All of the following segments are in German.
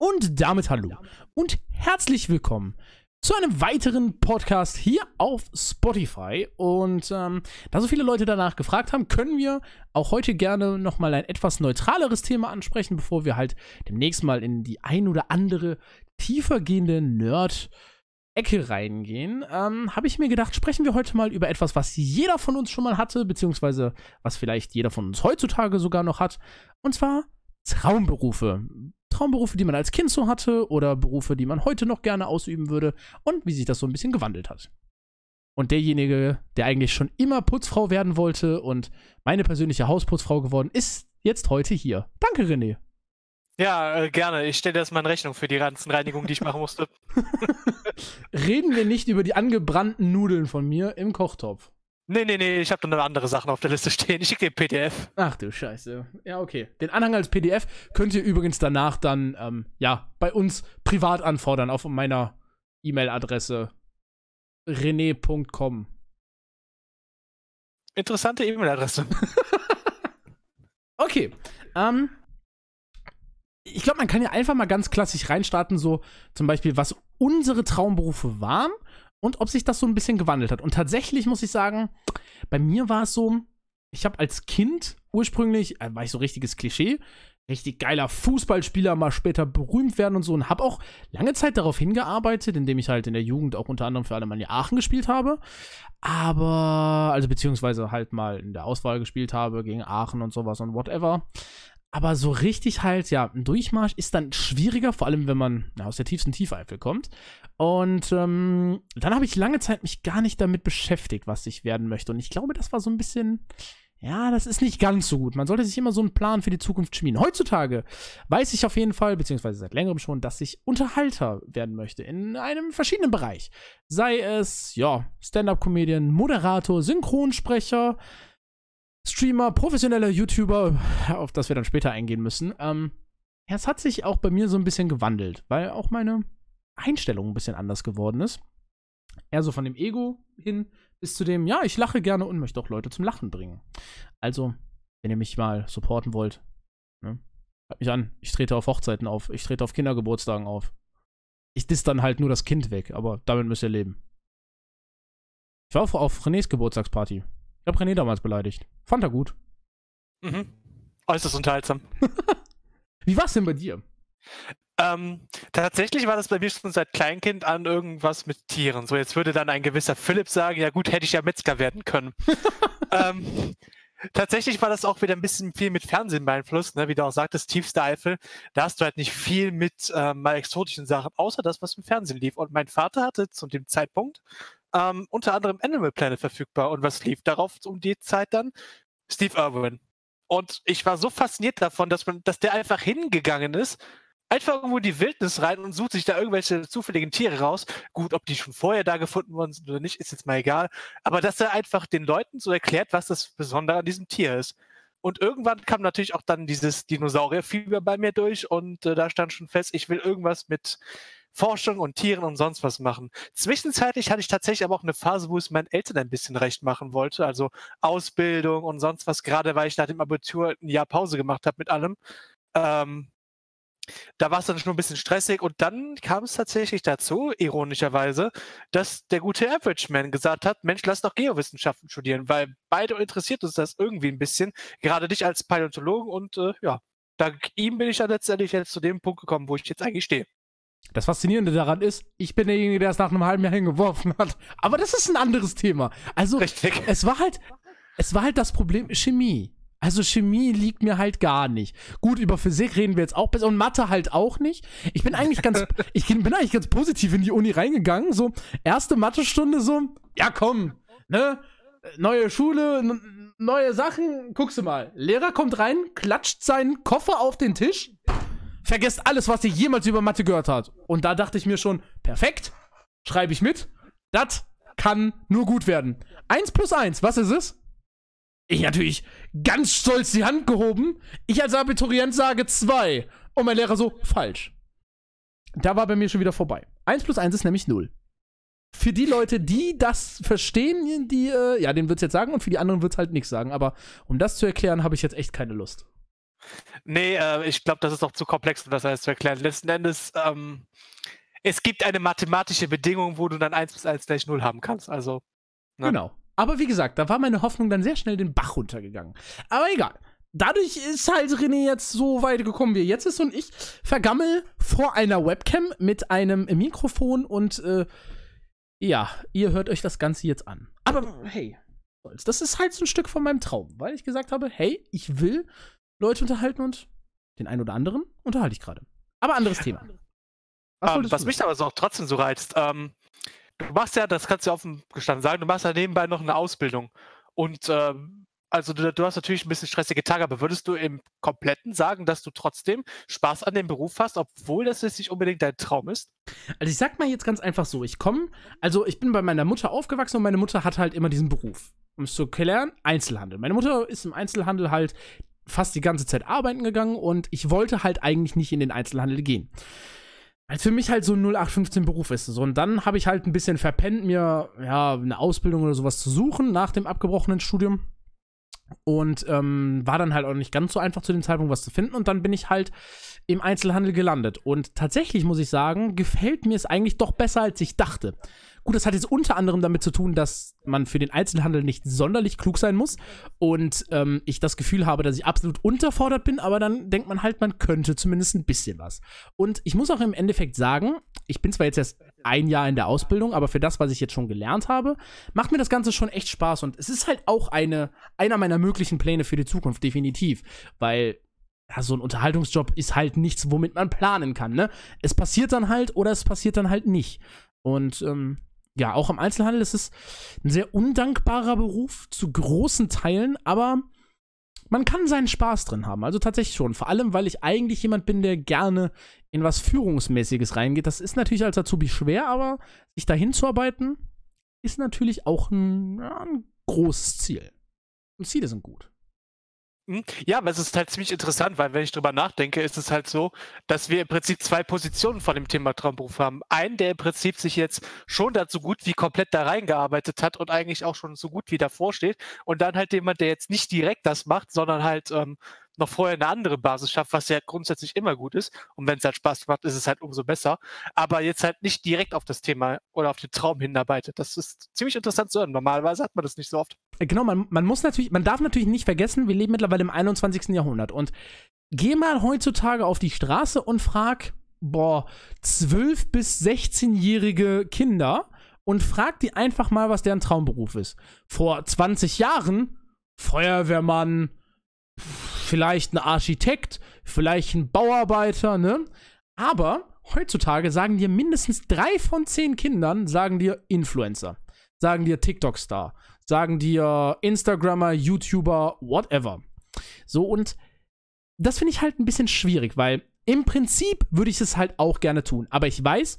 Und damit hallo und herzlich willkommen zu einem weiteren Podcast hier auf Spotify. Und ähm, da so viele Leute danach gefragt haben, können wir auch heute gerne nochmal ein etwas neutraleres Thema ansprechen, bevor wir halt demnächst mal in die ein oder andere tiefergehende Nerd- Ecke reingehen, ähm, habe ich mir gedacht, sprechen wir heute mal über etwas, was jeder von uns schon mal hatte, beziehungsweise was vielleicht jeder von uns heutzutage sogar noch hat. Und zwar Traumberufe. Traumberufe, die man als Kind so hatte oder Berufe, die man heute noch gerne ausüben würde und wie sich das so ein bisschen gewandelt hat. Und derjenige, der eigentlich schon immer Putzfrau werden wollte und meine persönliche Hausputzfrau geworden ist, jetzt heute hier. Danke, René. Ja, äh, gerne. Ich stelle das mal in Rechnung für die ganzen Reinigungen, die ich machen musste. Reden wir nicht über die angebrannten Nudeln von mir im Kochtopf. Nee, nee, nee, ich habe noch andere Sachen auf der Liste stehen. Ich schicke dir PDF. Ach du Scheiße. Ja, okay. Den Anhang als PDF könnt ihr übrigens danach dann, ähm, ja, bei uns privat anfordern auf meiner E-Mail-Adresse rene.com. Interessante E-Mail-Adresse. okay. Ähm, ich glaube, man kann ja einfach mal ganz klassisch reinstarten, so zum Beispiel, was unsere Traumberufe waren und ob sich das so ein bisschen gewandelt hat. Und tatsächlich muss ich sagen, bei mir war es so, ich habe als Kind ursprünglich, äh, war ich so richtiges Klischee, richtig geiler Fußballspieler, mal später berühmt werden und so und habe auch lange Zeit darauf hingearbeitet, indem ich halt in der Jugend auch unter anderem für Alemannia Aachen gespielt habe. Aber, also beziehungsweise halt mal in der Auswahl gespielt habe gegen Aachen und sowas und whatever. Aber so richtig halt, ja, ein Durchmarsch ist dann schwieriger, vor allem wenn man aus der tiefsten Tiefeifel kommt. Und ähm, dann habe ich lange Zeit mich gar nicht damit beschäftigt, was ich werden möchte. Und ich glaube, das war so ein bisschen, ja, das ist nicht ganz so gut. Man sollte sich immer so einen Plan für die Zukunft schmieden. Heutzutage weiß ich auf jeden Fall, beziehungsweise seit längerem schon, dass ich Unterhalter werden möchte in einem verschiedenen Bereich. Sei es, ja, Stand-up-Comedian, Moderator, Synchronsprecher, Streamer, professioneller YouTuber, auf das wir dann später eingehen müssen. Ähm, es hat sich auch bei mir so ein bisschen gewandelt, weil auch meine Einstellung ein bisschen anders geworden ist. Eher so von dem Ego hin bis zu dem, ja, ich lache gerne und möchte auch Leute zum Lachen bringen. Also, wenn ihr mich mal supporten wollt, ne, hört mich an. Ich trete auf Hochzeiten auf, ich trete auf Kindergeburtstagen auf. Ich diss dann halt nur das Kind weg, aber damit müsst ihr leben. Ich war auf, auf Renés Geburtstagsparty. Ich hab René damals beleidigt. Fand er gut. Mhm. Äußerst unterhaltsam. Wie war's denn bei dir? Ähm, tatsächlich war das bei mir schon seit Kleinkind an irgendwas mit Tieren. So, jetzt würde dann ein gewisser Philipp sagen, ja gut, hätte ich ja Metzger werden können. ähm, tatsächlich war das auch wieder ein bisschen viel mit Fernsehen beeinflusst, ne? wie du auch sagtest, tiefste Eifel. Da hast du halt nicht viel mit ähm, mal exotischen Sachen, außer das, was im Fernsehen lief. Und mein Vater hatte zu dem Zeitpunkt ähm, unter anderem Animal Planet verfügbar. Und was lief darauf um die Zeit dann? Steve Irwin. Und ich war so fasziniert davon, dass man, dass der einfach hingegangen ist einfach irgendwo in die Wildnis rein und sucht sich da irgendwelche zufälligen Tiere raus. Gut, ob die schon vorher da gefunden worden sind oder nicht, ist jetzt mal egal. Aber dass er einfach den Leuten so erklärt, was das Besondere an diesem Tier ist. Und irgendwann kam natürlich auch dann dieses Dinosaurierfieber bei mir durch und äh, da stand schon fest, ich will irgendwas mit Forschung und Tieren und sonst was machen. Zwischenzeitlich hatte ich tatsächlich aber auch eine Phase, wo es meinen Eltern ein bisschen recht machen wollte, also Ausbildung und sonst was, gerade weil ich nach dem Abitur ein Jahr Pause gemacht habe mit allem. Ähm, da war es dann schon ein bisschen stressig und dann kam es tatsächlich dazu, ironischerweise, dass der gute Average Man gesagt hat, Mensch, lass doch Geowissenschaften studieren, weil beide interessiert uns das irgendwie ein bisschen, gerade dich als Paläontologen und äh, ja, dank ihm bin ich dann letztendlich jetzt zu dem Punkt gekommen, wo ich jetzt eigentlich stehe. Das Faszinierende daran ist, ich bin derjenige, der es nach einem halben Jahr hingeworfen hat. Aber das ist ein anderes Thema. Also, Richtig. es war halt, es war halt das Problem Chemie. Also Chemie liegt mir halt gar nicht. Gut, über Physik reden wir jetzt auch besser und Mathe halt auch nicht. Ich bin eigentlich ganz, ich bin eigentlich ganz positiv in die Uni reingegangen. So, erste Mathestunde so, ja komm, ne? Neue Schule, neue Sachen, guckst du mal. Lehrer kommt rein, klatscht seinen Koffer auf den Tisch, vergesst alles, was ihr jemals über Mathe gehört hat. Und da dachte ich mir schon, perfekt, schreibe ich mit. Das kann nur gut werden. Eins plus eins, was ist es? Ich natürlich ganz stolz die Hand gehoben. Ich als Abiturient sage zwei. Und mein Lehrer so, falsch. Da war bei mir schon wieder vorbei. Eins plus eins ist nämlich null. Für die Leute, die das verstehen, die, äh, ja, denen wird's jetzt sagen und für die anderen wird's halt nichts sagen. Aber um das zu erklären, habe ich jetzt echt keine Lust. Nee, äh, ich glaube, das ist noch zu komplex, um das alles zu erklären. Letzten Endes, ähm, es gibt eine mathematische Bedingung, wo du dann 1 bis 1 gleich 0 haben kannst. Also. Ne? Genau. Aber wie gesagt, da war meine Hoffnung dann sehr schnell den Bach runtergegangen. Aber egal. Dadurch ist halt René jetzt so weit gekommen, wie er jetzt ist und ich vergammel vor einer Webcam mit einem Mikrofon und äh, ja, ihr hört euch das Ganze jetzt an. Aber hey, das ist halt so ein Stück von meinem Traum, weil ich gesagt habe, hey, ich will Leute unterhalten und den einen oder anderen unterhalte ich gerade. Aber anderes Thema. Was, ähm, was mich aber so auch trotzdem so reizt, ähm, du machst ja, das kannst du offen gestanden sagen, du machst ja nebenbei noch eine Ausbildung. Und ähm, also du, du, hast natürlich ein bisschen stressige Tage, aber würdest du im Kompletten sagen, dass du trotzdem Spaß an dem Beruf hast, obwohl das jetzt nicht unbedingt dein Traum ist? Also ich sag mal jetzt ganz einfach so, ich komme, also ich bin bei meiner Mutter aufgewachsen und meine Mutter hat halt immer diesen Beruf. Um es zu klären, Einzelhandel. Meine Mutter ist im Einzelhandel halt fast die ganze Zeit arbeiten gegangen und ich wollte halt eigentlich nicht in den Einzelhandel gehen. Weil für mich halt so ein 0815 Beruf ist. So, und dann habe ich halt ein bisschen verpennt, mir ja eine Ausbildung oder sowas zu suchen nach dem abgebrochenen Studium. Und ähm, war dann halt auch nicht ganz so einfach zu dem Zeitpunkt was zu finden. Und dann bin ich halt im Einzelhandel gelandet. Und tatsächlich muss ich sagen, gefällt mir es eigentlich doch besser, als ich dachte. Gut, das hat jetzt unter anderem damit zu tun, dass man für den Einzelhandel nicht sonderlich klug sein muss und ähm, ich das Gefühl habe, dass ich absolut unterfordert bin, aber dann denkt man halt, man könnte zumindest ein bisschen was. Und ich muss auch im Endeffekt sagen, ich bin zwar jetzt erst ein Jahr in der Ausbildung, aber für das, was ich jetzt schon gelernt habe, macht mir das Ganze schon echt Spaß und es ist halt auch eine, einer meiner möglichen Pläne für die Zukunft, definitiv, weil ja, so ein Unterhaltungsjob ist halt nichts, womit man planen kann, ne? Es passiert dann halt oder es passiert dann halt nicht. Und ähm, ja, auch im Einzelhandel ist es ein sehr undankbarer Beruf zu großen Teilen, aber man kann seinen Spaß drin haben. Also tatsächlich schon. Vor allem, weil ich eigentlich jemand bin, der gerne in was Führungsmäßiges reingeht. Das ist natürlich als Azubi schwer, aber sich dahin zu arbeiten, ist natürlich auch ein, ja, ein großes Ziel. Und Ziele sind gut. Hm, ja, aber es ist halt ziemlich interessant, weil wenn ich drüber nachdenke, ist es halt so, dass wir im Prinzip zwei Positionen von dem Thema Traumberuf haben. Einen, der im Prinzip sich jetzt schon dazu gut wie komplett da reingearbeitet hat und eigentlich auch schon so gut wie davor steht. Und dann halt jemand, der jetzt nicht direkt das macht, sondern halt ähm, noch vorher eine andere Basis schafft, was ja grundsätzlich immer gut ist. Und wenn es halt Spaß macht, ist es halt umso besser. Aber jetzt halt nicht direkt auf das Thema oder auf den Traum hinarbeitet. Das ist ziemlich interessant zu hören. Normalerweise hat man das nicht so oft. Äh, genau, man, man muss natürlich, man darf natürlich nicht vergessen, wir leben mittlerweile im 21. Jahrhundert. Und geh mal heutzutage auf die Straße und frag, boah, 12- bis 16-jährige Kinder und frag die einfach mal, was deren Traumberuf ist. Vor 20 Jahren Feuerwehrmann, vielleicht ein Architekt, vielleicht ein Bauarbeiter, ne? Aber heutzutage sagen dir mindestens drei von zehn Kindern, sagen dir Influencer, sagen dir TikTok-Star, sagen dir Instagrammer, YouTuber, whatever. So, und das finde ich halt ein bisschen schwierig, weil im Prinzip würde ich es halt auch gerne tun. Aber ich weiß,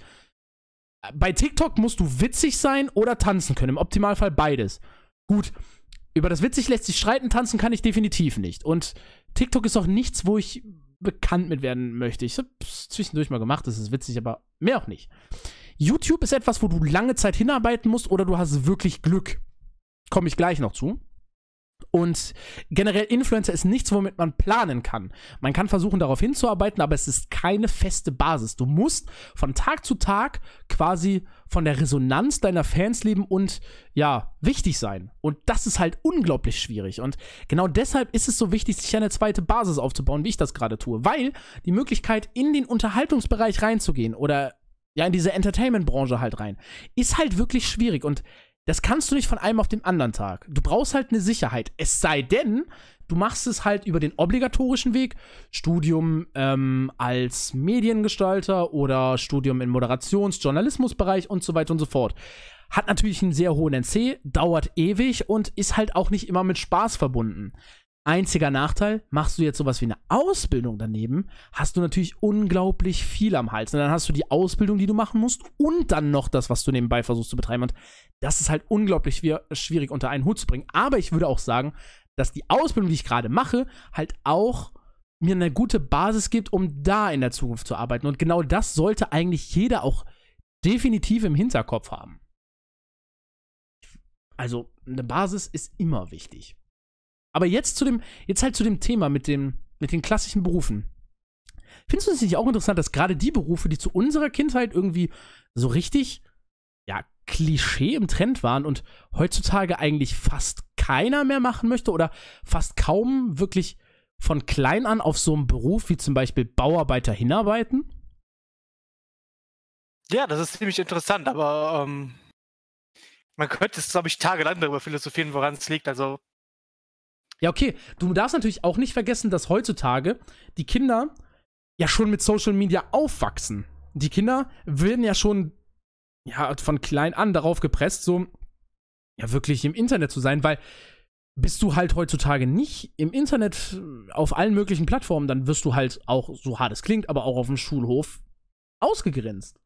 bei TikTok musst du witzig sein oder tanzen können. Im Optimalfall beides. Gut, über das witzig lässt sich streiten, tanzen kann ich definitiv nicht. Und TikTok ist auch nichts, wo ich bekannt mit werden möchte. Ich habe zwischendurch mal gemacht, das ist witzig, aber mehr auch nicht. YouTube ist etwas, wo du lange Zeit hinarbeiten musst oder du hast wirklich Glück. Komme ich gleich noch zu. Und generell Influencer ist nichts, womit man planen kann. Man kann versuchen, darauf hinzuarbeiten, aber es ist keine feste Basis. Du musst von Tag zu Tag quasi von der Resonanz deiner Fans leben und ja, wichtig sein. Und das ist halt unglaublich schwierig. Und genau deshalb ist es so wichtig, sich eine zweite Basis aufzubauen, wie ich das gerade tue. Weil die Möglichkeit, in den Unterhaltungsbereich reinzugehen oder ja, in diese Entertainment-Branche halt rein, ist halt wirklich schwierig. Und das kannst du nicht von einem auf den anderen Tag. Du brauchst halt eine Sicherheit. Es sei denn, du machst es halt über den obligatorischen Weg, Studium ähm, als Mediengestalter oder Studium im Moderations-, Journalismusbereich und so weiter und so fort. Hat natürlich einen sehr hohen NC, dauert ewig und ist halt auch nicht immer mit Spaß verbunden. Einziger Nachteil, machst du jetzt sowas wie eine Ausbildung daneben, hast du natürlich unglaublich viel am Hals. Und dann hast du die Ausbildung, die du machen musst und dann noch das, was du nebenbei versuchst zu betreiben. Und das ist halt unglaublich schwierig unter einen Hut zu bringen. Aber ich würde auch sagen, dass die Ausbildung, die ich gerade mache, halt auch mir eine gute Basis gibt, um da in der Zukunft zu arbeiten. Und genau das sollte eigentlich jeder auch definitiv im Hinterkopf haben. Also eine Basis ist immer wichtig. Aber jetzt zu dem, jetzt halt zu dem Thema mit dem mit den klassischen Berufen. Findest du es nicht auch interessant, dass gerade die Berufe, die zu unserer Kindheit irgendwie so richtig, ja, Klischee im Trend waren und heutzutage eigentlich fast keiner mehr machen möchte oder fast kaum wirklich von klein an auf so einen Beruf wie zum Beispiel Bauarbeiter hinarbeiten? Ja, das ist ziemlich interessant, aber ähm, man könnte es, glaube ich, tagelang darüber philosophieren, woran es liegt. Also. Ja, okay. Du darfst natürlich auch nicht vergessen, dass heutzutage die Kinder ja schon mit Social Media aufwachsen. Die Kinder werden ja schon ja, von klein an darauf gepresst, so ja wirklich im Internet zu sein, weil bist du halt heutzutage nicht im Internet auf allen möglichen Plattformen, dann wirst du halt auch, so hart es klingt, aber auch auf dem Schulhof ausgegrenzt.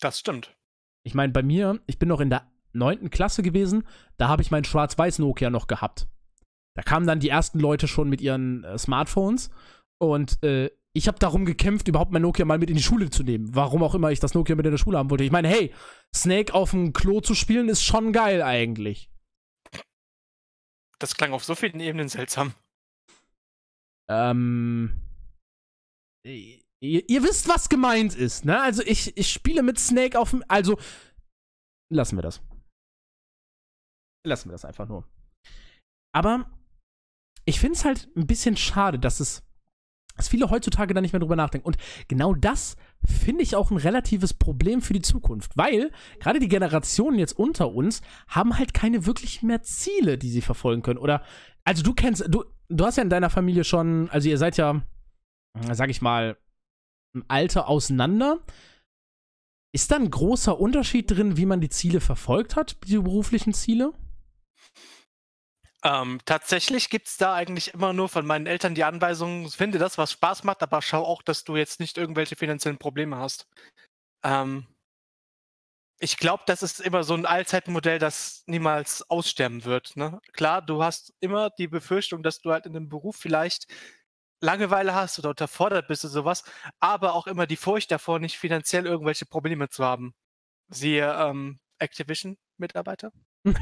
Das stimmt. Ich meine, bei mir, ich bin noch in der neunten Klasse gewesen, da habe ich mein schwarz-weiß Nokia noch gehabt. Da kamen dann die ersten Leute schon mit ihren äh, Smartphones und äh, ich habe darum gekämpft, überhaupt mein Nokia mal mit in die Schule zu nehmen. Warum auch immer ich das Nokia mit in der Schule haben wollte. Ich meine, hey, Snake auf dem Klo zu spielen ist schon geil eigentlich. Das klang auf so vielen Ebenen seltsam. Ähm. Ihr, ihr, wisst, was gemeint ist, ne? Also ich, ich spiele mit Snake auf dem. Also. Lassen wir das. Lassen wir das einfach nur. Aber ich finde es halt ein bisschen schade, dass es. Dass viele heutzutage da nicht mehr drüber nachdenken. Und genau das finde ich auch ein relatives Problem für die Zukunft, weil gerade die Generationen jetzt unter uns haben halt keine wirklich mehr Ziele, die sie verfolgen können. Oder, also du kennst, du, du hast ja in deiner Familie schon, also ihr seid ja, sag ich mal, im Alter auseinander. Ist da ein großer Unterschied drin, wie man die Ziele verfolgt hat, die beruflichen Ziele? Ähm, tatsächlich gibt es da eigentlich immer nur von meinen Eltern die Anweisung, finde das, was Spaß macht, aber schau auch, dass du jetzt nicht irgendwelche finanziellen Probleme hast. Ähm, ich glaube, das ist immer so ein Allzeitmodell, das niemals aussterben wird. Ne? Klar, du hast immer die Befürchtung, dass du halt in einem Beruf vielleicht Langeweile hast oder unterfordert bist oder sowas, aber auch immer die Furcht davor, nicht finanziell irgendwelche Probleme zu haben. Siehe ähm, Activision-Mitarbeiter.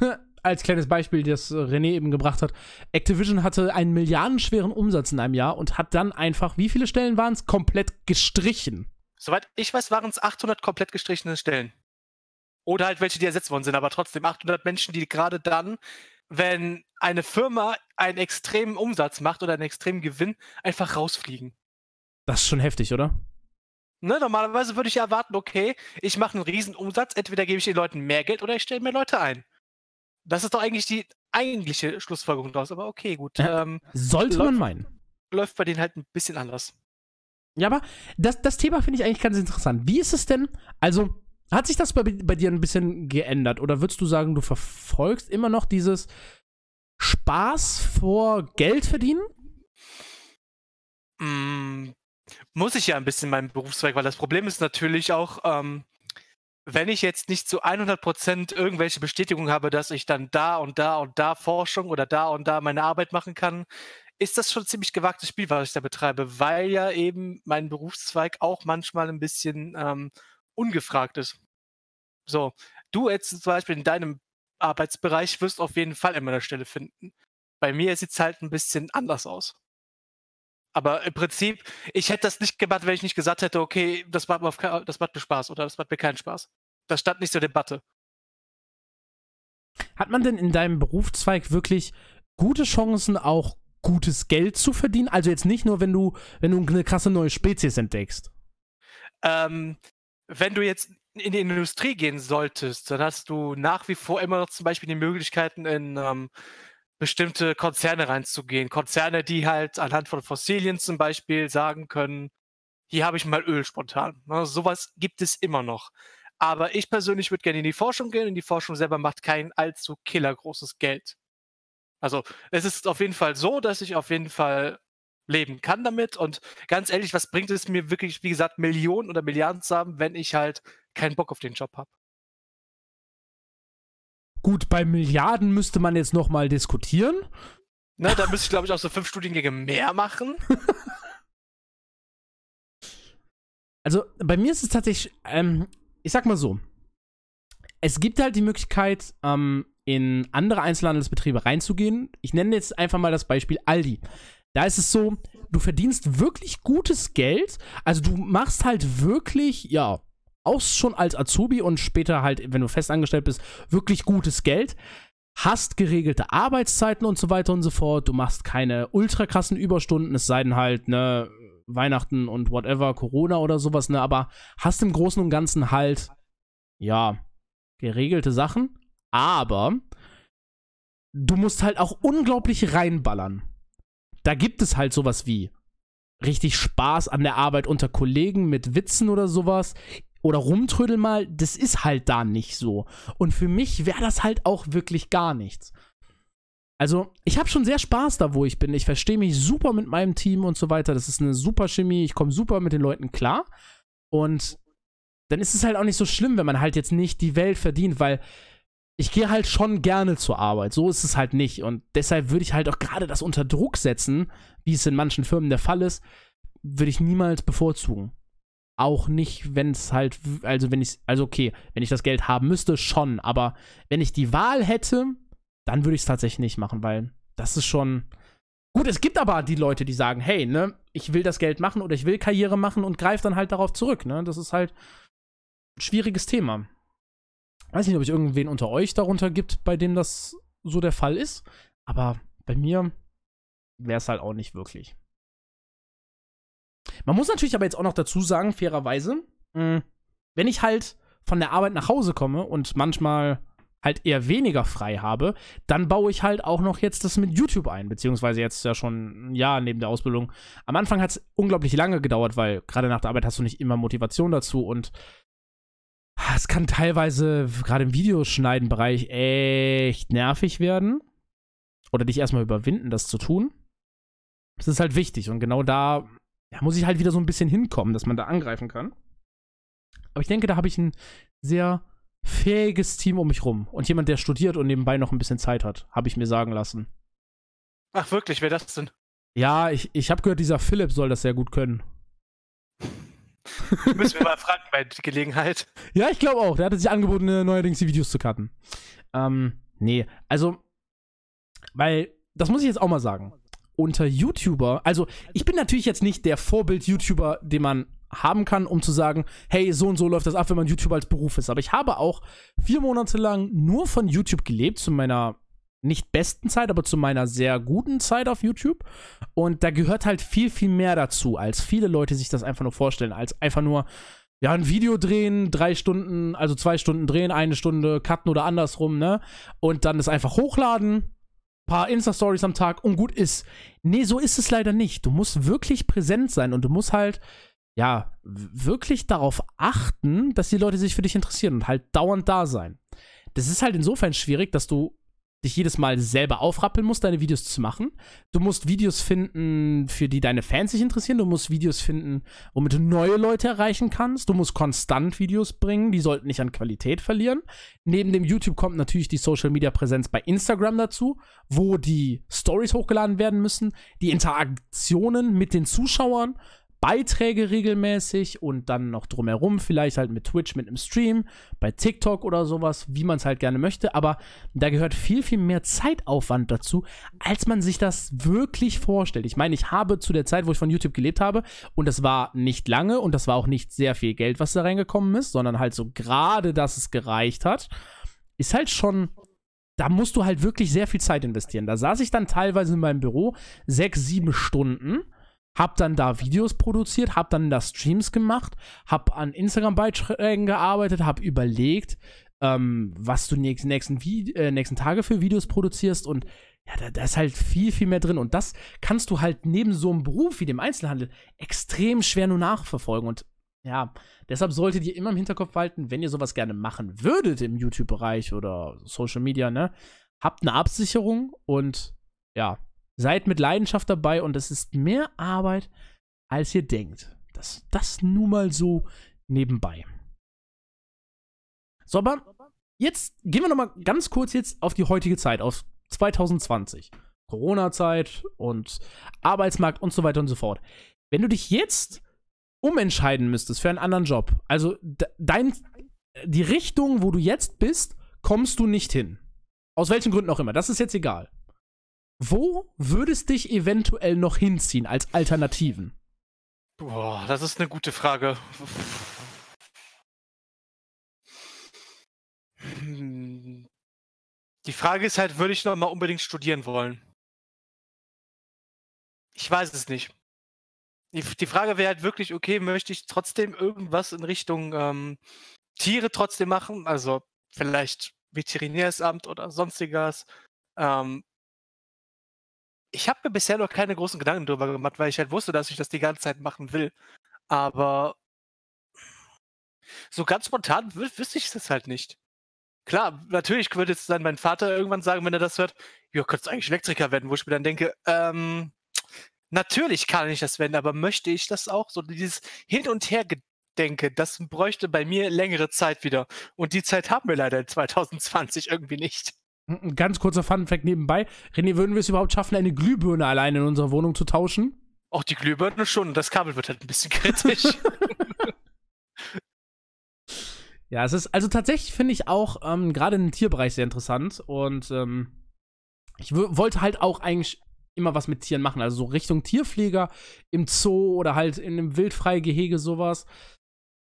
Als kleines Beispiel, das René eben gebracht hat. Activision hatte einen milliardenschweren Umsatz in einem Jahr und hat dann einfach, wie viele Stellen waren es, komplett gestrichen. Soweit ich weiß, waren es 800 komplett gestrichene Stellen. Oder halt welche, die ersetzt worden sind, aber trotzdem 800 Menschen, die gerade dann, wenn eine Firma einen extremen Umsatz macht oder einen extremen Gewinn, einfach rausfliegen. Das ist schon heftig, oder? Ne, normalerweise würde ich erwarten, okay, ich mache einen riesen Umsatz, entweder gebe ich den Leuten mehr Geld oder ich stelle mehr Leute ein. Das ist doch eigentlich die eigentliche Schlussfolgerung daraus, aber okay, gut. Ähm, Sollte läuft, man meinen. Läuft bei denen halt ein bisschen anders. Ja, aber das, das Thema finde ich eigentlich ganz interessant. Wie ist es denn, also hat sich das bei, bei dir ein bisschen geändert oder würdest du sagen, du verfolgst immer noch dieses Spaß vor Geld verdienen? Mm, muss ich ja ein bisschen meinem Berufszweig, weil das Problem ist natürlich auch, ähm, wenn ich jetzt nicht zu 100% irgendwelche Bestätigung habe, dass ich dann da und da und da Forschung oder da und da meine Arbeit machen kann, ist das schon ein ziemlich gewagtes Spiel, was ich da betreibe, weil ja eben mein Berufszweig auch manchmal ein bisschen ähm, ungefragt ist. So, du jetzt zum Beispiel in deinem Arbeitsbereich wirst auf jeden Fall immer eine Stelle finden. Bei mir sieht es halt ein bisschen anders aus. Aber im Prinzip, ich hätte das nicht gemacht, wenn ich nicht gesagt hätte, okay, das macht mir, das macht mir Spaß oder das macht mir keinen Spaß. Das stand nicht zur Debatte. Hat man denn in deinem Berufszweig wirklich gute Chancen, auch gutes Geld zu verdienen? Also jetzt nicht nur, wenn du, wenn du eine krasse neue Spezies entdeckst. Ähm, wenn du jetzt in die Industrie gehen solltest, dann hast du nach wie vor immer noch zum Beispiel die Möglichkeiten in ähm, bestimmte Konzerne reinzugehen. Konzerne, die halt anhand von Fossilien zum Beispiel sagen können, hier habe ich mal Öl spontan. Ne, sowas gibt es immer noch. Aber ich persönlich würde gerne in die Forschung gehen und die Forschung selber macht kein allzu killergroßes Geld. Also es ist auf jeden Fall so, dass ich auf jeden Fall leben kann damit und ganz ehrlich, was bringt es mir wirklich, wie gesagt, Millionen oder Milliarden zu haben, wenn ich halt keinen Bock auf den Job habe? Gut, bei Milliarden müsste man jetzt noch mal diskutieren. Ne, da müsste ich, glaube ich, auch so fünf Studiengänge mehr machen. also, bei mir ist es tatsächlich, ähm, ich sag mal so, es gibt halt die Möglichkeit, ähm, in andere Einzelhandelsbetriebe reinzugehen. Ich nenne jetzt einfach mal das Beispiel Aldi. Da ist es so, du verdienst wirklich gutes Geld. Also du machst halt wirklich, ja, auch schon als Azubi und später halt, wenn du festangestellt bist, wirklich gutes Geld. Hast geregelte Arbeitszeiten und so weiter und so fort. Du machst keine ultra krassen Überstunden, es sei denn halt, ne, Weihnachten und whatever, Corona oder sowas, ne, aber hast im Großen und Ganzen halt, ja, geregelte Sachen. Aber du musst halt auch unglaublich reinballern. Da gibt es halt sowas wie richtig Spaß an der Arbeit unter Kollegen mit Witzen oder sowas. Oder rumtrödeln mal, das ist halt da nicht so. Und für mich wäre das halt auch wirklich gar nichts. Also, ich habe schon sehr Spaß da, wo ich bin. Ich verstehe mich super mit meinem Team und so weiter. Das ist eine super Chemie. Ich komme super mit den Leuten klar. Und dann ist es halt auch nicht so schlimm, wenn man halt jetzt nicht die Welt verdient, weil ich gehe halt schon gerne zur Arbeit. So ist es halt nicht. Und deshalb würde ich halt auch gerade das unter Druck setzen, wie es in manchen Firmen der Fall ist, würde ich niemals bevorzugen. Auch nicht, wenn es halt, also wenn ich, also okay, wenn ich das Geld haben müsste, schon. Aber wenn ich die Wahl hätte, dann würde ich es tatsächlich nicht machen, weil das ist schon. Gut, es gibt aber die Leute, die sagen, hey, ne, ich will das Geld machen oder ich will Karriere machen und greife dann halt darauf zurück, ne? Das ist halt ein schwieriges Thema. Weiß nicht, ob es irgendwen unter euch darunter gibt, bei dem das so der Fall ist. Aber bei mir wäre es halt auch nicht wirklich. Man muss natürlich aber jetzt auch noch dazu sagen, fairerweise, mh, wenn ich halt von der Arbeit nach Hause komme und manchmal halt eher weniger frei habe, dann baue ich halt auch noch jetzt das mit YouTube ein, beziehungsweise jetzt ja schon ein Jahr neben der Ausbildung. Am Anfang hat es unglaublich lange gedauert, weil gerade nach der Arbeit hast du nicht immer Motivation dazu und es kann teilweise, gerade im Videoschneiden-Bereich, echt nervig werden. Oder dich erstmal überwinden, das zu tun. Das ist halt wichtig. Und genau da ja, muss ich halt wieder so ein bisschen hinkommen, dass man da angreifen kann. Aber ich denke, da habe ich ein sehr fähiges Team um mich rum. Und jemand, der studiert und nebenbei noch ein bisschen Zeit hat, habe ich mir sagen lassen. Ach, wirklich? Wer das denn? Ja, ich, ich habe gehört, dieser Philipp soll das sehr gut können. Müssen wir mal fragen bei Gelegenheit. Ja, ich glaube auch. Der hatte sich angeboten, äh, neuerdings die Videos zu cutten. Ähm, nee, also, weil, das muss ich jetzt auch mal sagen. Unter YouTuber, also ich bin natürlich jetzt nicht der Vorbild-YouTuber, den man haben kann, um zu sagen, hey, so und so läuft das ab, wenn man YouTuber als Beruf ist. Aber ich habe auch vier Monate lang nur von YouTube gelebt, zu meiner nicht besten Zeit, aber zu meiner sehr guten Zeit auf YouTube. Und da gehört halt viel, viel mehr dazu, als viele Leute sich das einfach nur vorstellen, als einfach nur, ja, ein Video drehen, drei Stunden, also zwei Stunden drehen, eine Stunde cutten oder andersrum, ne? Und dann das einfach hochladen, paar Insta-Stories am Tag und gut ist. Nee, so ist es leider nicht. Du musst wirklich präsent sein und du musst halt, ja, wirklich darauf achten, dass die Leute sich für dich interessieren und halt dauernd da sein. Das ist halt insofern schwierig, dass du dich jedes Mal selber aufrappeln musst, deine Videos zu machen. Du musst Videos finden, für die deine Fans sich interessieren. Du musst Videos finden, womit du neue Leute erreichen kannst. Du musst konstant Videos bringen, die sollten nicht an Qualität verlieren. Neben dem YouTube kommt natürlich die Social Media Präsenz bei Instagram dazu, wo die Stories hochgeladen werden müssen, die Interaktionen mit den Zuschauern Beiträge regelmäßig und dann noch drumherum, vielleicht halt mit Twitch, mit einem Stream, bei TikTok oder sowas, wie man es halt gerne möchte. Aber da gehört viel, viel mehr Zeitaufwand dazu, als man sich das wirklich vorstellt. Ich meine, ich habe zu der Zeit, wo ich von YouTube gelebt habe, und das war nicht lange und das war auch nicht sehr viel Geld, was da reingekommen ist, sondern halt so gerade, dass es gereicht hat, ist halt schon da musst du halt wirklich sehr viel Zeit investieren. Da saß ich dann teilweise in meinem Büro sechs, sieben Stunden hab dann da Videos produziert, hab dann da Streams gemacht, hab an Instagram-Beiträgen gearbeitet, hab überlegt, ähm, was du nächsten, nächsten, äh, nächsten Tage für Videos produzierst und ja, da, da, ist halt viel, viel mehr drin. Und das kannst du halt neben so einem Beruf wie dem Einzelhandel extrem schwer nur nachverfolgen. Und ja, deshalb solltet ihr immer im Hinterkopf halten, wenn ihr sowas gerne machen würdet im YouTube-Bereich oder Social Media, ne, habt eine Absicherung und ja, Seid mit Leidenschaft dabei und es ist mehr Arbeit, als ihr denkt. Das, das nun mal so nebenbei. So, aber jetzt gehen wir noch mal ganz kurz jetzt auf die heutige Zeit, auf 2020. Corona-Zeit und Arbeitsmarkt und so weiter und so fort. Wenn du dich jetzt umentscheiden müsstest für einen anderen Job, also dein, die Richtung, wo du jetzt bist, kommst du nicht hin. Aus welchen Gründen auch immer, das ist jetzt egal. Wo würdest dich eventuell noch hinziehen als Alternativen? Boah, das ist eine gute Frage. Die Frage ist halt, würde ich noch mal unbedingt studieren wollen? Ich weiß es nicht. Die, die Frage wäre halt wirklich, okay, möchte ich trotzdem irgendwas in Richtung ähm, Tiere trotzdem machen? Also vielleicht Veterinärsamt oder sonstiges. Ähm, ich habe mir bisher noch keine großen Gedanken darüber gemacht, weil ich halt wusste, dass ich das die ganze Zeit machen will. Aber so ganz spontan wüsste ich das halt nicht. Klar, natürlich würde jetzt dann mein Vater irgendwann sagen, wenn er das hört, ja, könntest eigentlich Elektriker werden, wo ich mir dann denke, ähm, natürlich kann ich das werden, aber möchte ich das auch? So dieses Hin- und Hergedenke, das bräuchte bei mir längere Zeit wieder. Und die Zeit haben wir leider in 2020 irgendwie nicht. Ein ganz kurzer Funfact nebenbei. René, würden wir es überhaupt schaffen, eine Glühbirne alleine in unserer Wohnung zu tauschen? Auch die Glühbirne schon. Das Kabel wird halt ein bisschen kritisch. ja, es ist, also tatsächlich finde ich auch ähm, gerade im Tierbereich sehr interessant und ähm, ich wollte halt auch eigentlich immer was mit Tieren machen, also so Richtung Tierpfleger im Zoo oder halt in einem Wildfreigehege sowas.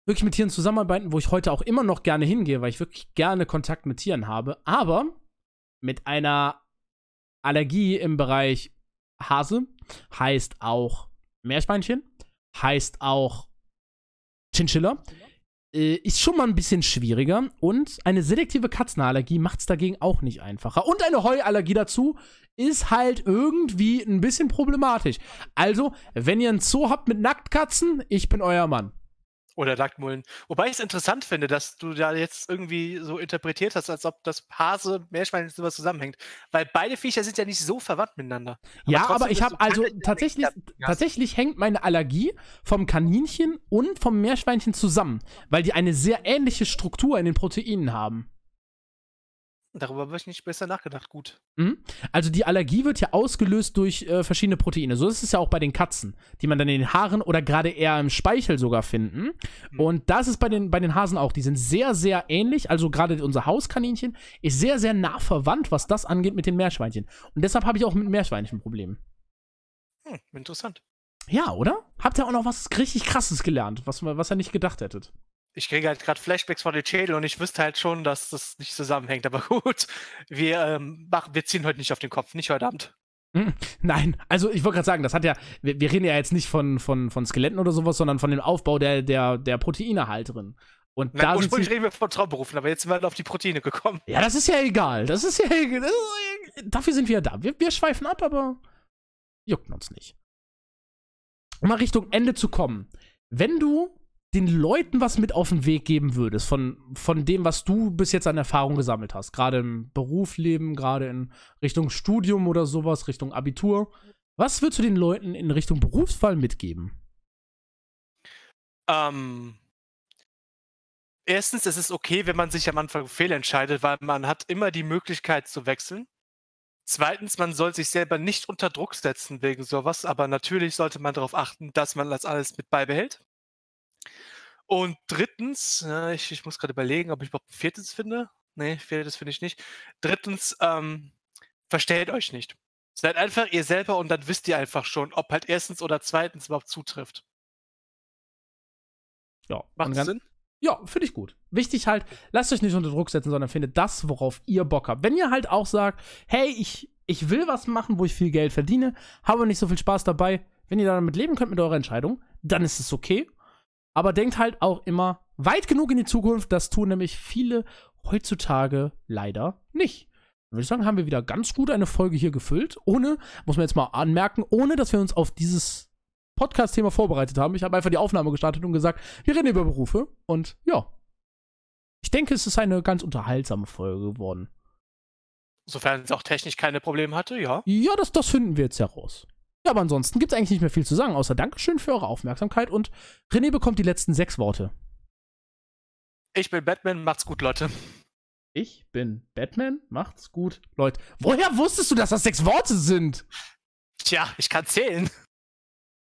Wirklich mit Tieren zusammenarbeiten, wo ich heute auch immer noch gerne hingehe, weil ich wirklich gerne Kontakt mit Tieren habe. Aber mit einer Allergie im Bereich Hase, heißt auch Meerschweinchen, heißt auch Chinchilla, äh, ist schon mal ein bisschen schwieriger. Und eine selektive Katzenallergie macht es dagegen auch nicht einfacher. Und eine Heuallergie dazu ist halt irgendwie ein bisschen problematisch. Also, wenn ihr ein Zoo habt mit Nacktkatzen, ich bin euer Mann. Oder Nacktmullen. Wobei ich es interessant finde, dass du da jetzt irgendwie so interpretiert hast, als ob das Hase, Meerschwein und sowas zusammenhängt. Weil beide Viecher sind ja nicht so verwandt miteinander. Aber ja, aber ich habe also tatsächlich, tatsächlich hängt meine Allergie vom Kaninchen und vom Meerschweinchen zusammen, weil die eine sehr ähnliche Struktur in den Proteinen haben. Darüber habe ich nicht besser nachgedacht. Gut. Mhm. Also die Allergie wird ja ausgelöst durch äh, verschiedene Proteine. So ist es ja auch bei den Katzen, die man dann in den Haaren oder gerade eher im Speichel sogar finden. Mhm. Und das ist bei den, bei den Hasen auch. Die sind sehr, sehr ähnlich. Also gerade unser Hauskaninchen ist sehr, sehr nah verwandt, was das angeht mit den Meerschweinchen. Und deshalb habe ich auch mit Meerschweinchen Probleme. Hm, interessant. Ja, oder? Habt ihr auch noch was richtig krasses gelernt, was, was ihr nicht gedacht hättet? Ich kriege halt gerade Flashbacks von den Schädel und ich wüsste halt schon, dass das nicht zusammenhängt. Aber gut, wir, ähm, machen, wir ziehen heute nicht auf den Kopf, nicht heute Abend. Hm, nein, also ich wollte gerade sagen, das hat ja, wir, wir, reden ja jetzt nicht von, von, von Skeletten oder sowas, sondern von dem Aufbau der, der, der Proteine halt drin. Und Nein, da ursprünglich reden wir von Traumberufen, aber jetzt sind wir halt auf die Proteine gekommen. Ja, das ist ja egal. Das ist ja egal. dafür sind wir ja da. Wir, wir schweifen ab, aber juckt uns nicht. Um mal Richtung Ende zu kommen. Wenn du den Leuten was mit auf den Weg geben würdest, von, von dem, was du bis jetzt an Erfahrung gesammelt hast, gerade im Berufsleben, gerade in Richtung Studium oder sowas, Richtung Abitur, was würdest du den Leuten in Richtung Berufswahl mitgeben? Ähm, erstens, es ist okay, wenn man sich am Anfang fehlentscheidet, weil man hat immer die Möglichkeit zu wechseln. Zweitens, man soll sich selber nicht unter Druck setzen wegen sowas, aber natürlich sollte man darauf achten, dass man das alles mit beibehält. Und drittens, äh, ich, ich muss gerade überlegen, ob ich überhaupt ein viertes finde. Nee, viertes finde ich nicht. Drittens, ähm, verstellt euch nicht. Seid einfach ihr selber und dann wisst ihr einfach schon, ob halt erstens oder zweitens überhaupt zutrifft. Ja, macht das Sinn? Ja, finde ich gut. Wichtig halt, lasst euch nicht unter Druck setzen, sondern findet das, worauf ihr Bock habt. Wenn ihr halt auch sagt, hey, ich, ich will was machen, wo ich viel Geld verdiene, habe nicht so viel Spaß dabei, wenn ihr damit leben könnt mit eurer Entscheidung, dann ist es okay. Aber denkt halt auch immer weit genug in die Zukunft. Das tun nämlich viele heutzutage leider nicht. Dann würde ich sagen, haben wir wieder ganz gut eine Folge hier gefüllt. Ohne, muss man jetzt mal anmerken, ohne dass wir uns auf dieses Podcast-Thema vorbereitet haben. Ich habe einfach die Aufnahme gestartet und gesagt, wir reden über Berufe. Und ja. Ich denke, es ist eine ganz unterhaltsame Folge geworden. Sofern es auch technisch keine Probleme hatte, ja. Ja, das, das finden wir jetzt heraus. Ja, aber ansonsten gibt es eigentlich nicht mehr viel zu sagen, außer Dankeschön für eure Aufmerksamkeit und René bekommt die letzten sechs Worte. Ich bin Batman, macht's gut, Leute. Ich bin Batman, macht's gut, Leute. Woher wusstest du, dass das sechs Worte sind? Tja, ich kann zählen.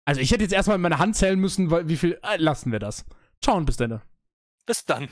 Also ich hätte jetzt erstmal in meine Hand zählen müssen, weil wie viel. Äh, lassen wir das. Ciao und bis dann. Bis dann.